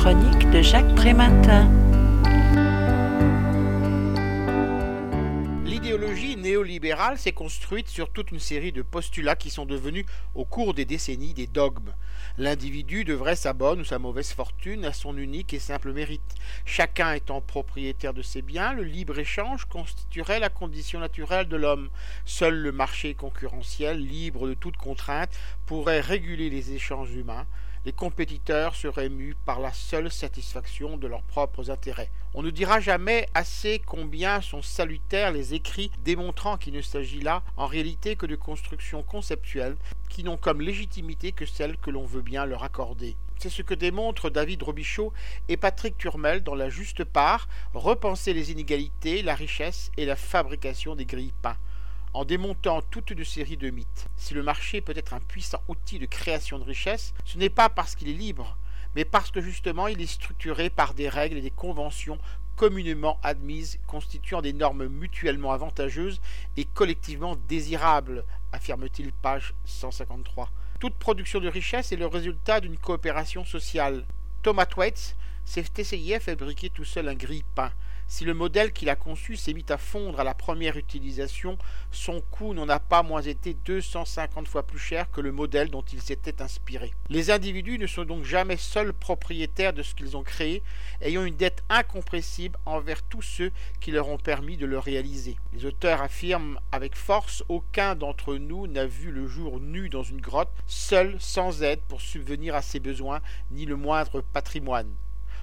chronique de Jacques Prématin. L'idéologie néolibérale s'est construite sur toute une série de postulats qui sont devenus au cours des décennies des dogmes. L'individu devrait sa bonne ou sa mauvaise fortune à son unique et simple mérite. Chacun étant propriétaire de ses biens, le libre-échange constituerait la condition naturelle de l'homme. Seul le marché concurrentiel, libre de toute contrainte, pourrait réguler les échanges humains les compétiteurs seraient mus par la seule satisfaction de leurs propres intérêts. On ne dira jamais assez combien sont salutaires les écrits démontrant qu'il ne s'agit là en réalité que de constructions conceptuelles qui n'ont comme légitimité que celle que l'on veut bien leur accorder. C'est ce que démontrent David Robichaud et Patrick Turmel dans La Juste Part, Repenser les inégalités, la richesse et la fabrication des grilles pains en démontant toute une série de mythes. Si le marché peut être un puissant outil de création de richesse, ce n'est pas parce qu'il est libre, mais parce que justement il est structuré par des règles et des conventions communément admises, constituant des normes mutuellement avantageuses et collectivement désirables, affirme-t-il page 153. Toute production de richesse est le résultat d'une coopération sociale. Thomas Waits s'est essayé à fabriquer tout seul un grille-pain. Si le modèle qu'il a conçu s'est mis à fondre à la première utilisation, son coût n'en a pas moins été 250 fois plus cher que le modèle dont il s'était inspiré. Les individus ne sont donc jamais seuls propriétaires de ce qu'ils ont créé, ayant une dette incompressible envers tous ceux qui leur ont permis de le réaliser. Les auteurs affirment avec force aucun d'entre nous n'a vu le jour nu dans une grotte, seul, sans aide pour subvenir à ses besoins, ni le moindre patrimoine.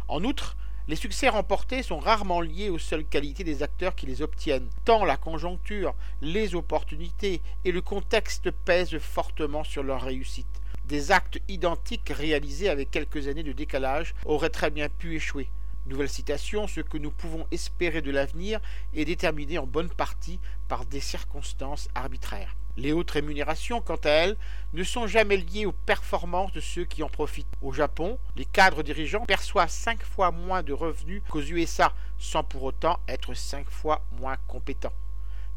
En outre, les succès remportés sont rarement liés aux seules qualités des acteurs qui les obtiennent, tant la conjoncture, les opportunités et le contexte pèsent fortement sur leur réussite. Des actes identiques réalisés avec quelques années de décalage auraient très bien pu échouer. Nouvelle citation, ce que nous pouvons espérer de l'avenir est déterminé en bonne partie par des circonstances arbitraires. Les hautes rémunérations, quant à elles, ne sont jamais liées aux performances de ceux qui en profitent. Au Japon, les cadres dirigeants perçoivent cinq fois moins de revenus qu'aux USA, sans pour autant être cinq fois moins compétents.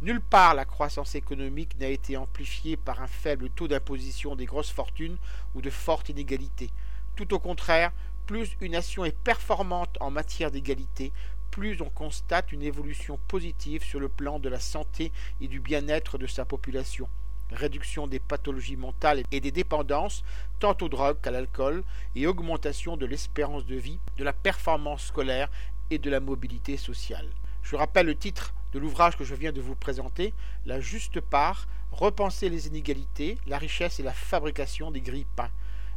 Nulle part la croissance économique n'a été amplifiée par un faible taux d'imposition des grosses fortunes ou de fortes inégalités. Tout au contraire, plus une nation est performante en matière d'égalité, plus on constate une évolution positive sur le plan de la santé et du bien-être de sa population. Réduction des pathologies mentales et des dépendances, tant aux drogues qu'à l'alcool, et augmentation de l'espérance de vie, de la performance scolaire et de la mobilité sociale. Je rappelle le titre de l'ouvrage que je viens de vous présenter, La juste part, repenser les inégalités, la richesse et la fabrication des grilles pains.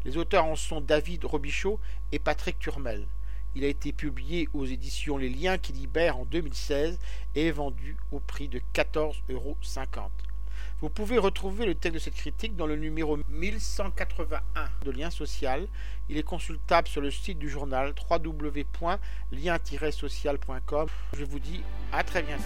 Les auteurs en sont David Robichaud et Patrick Turmel. Il a été publié aux éditions Les Liens qui libèrent en 2016 et est vendu au prix de 14,50 euros. Vous pouvez retrouver le texte de cette critique dans le numéro 1181 de Lien Social. Il est consultable sur le site du journal www.lien-social.com. Je vous dis à très bientôt.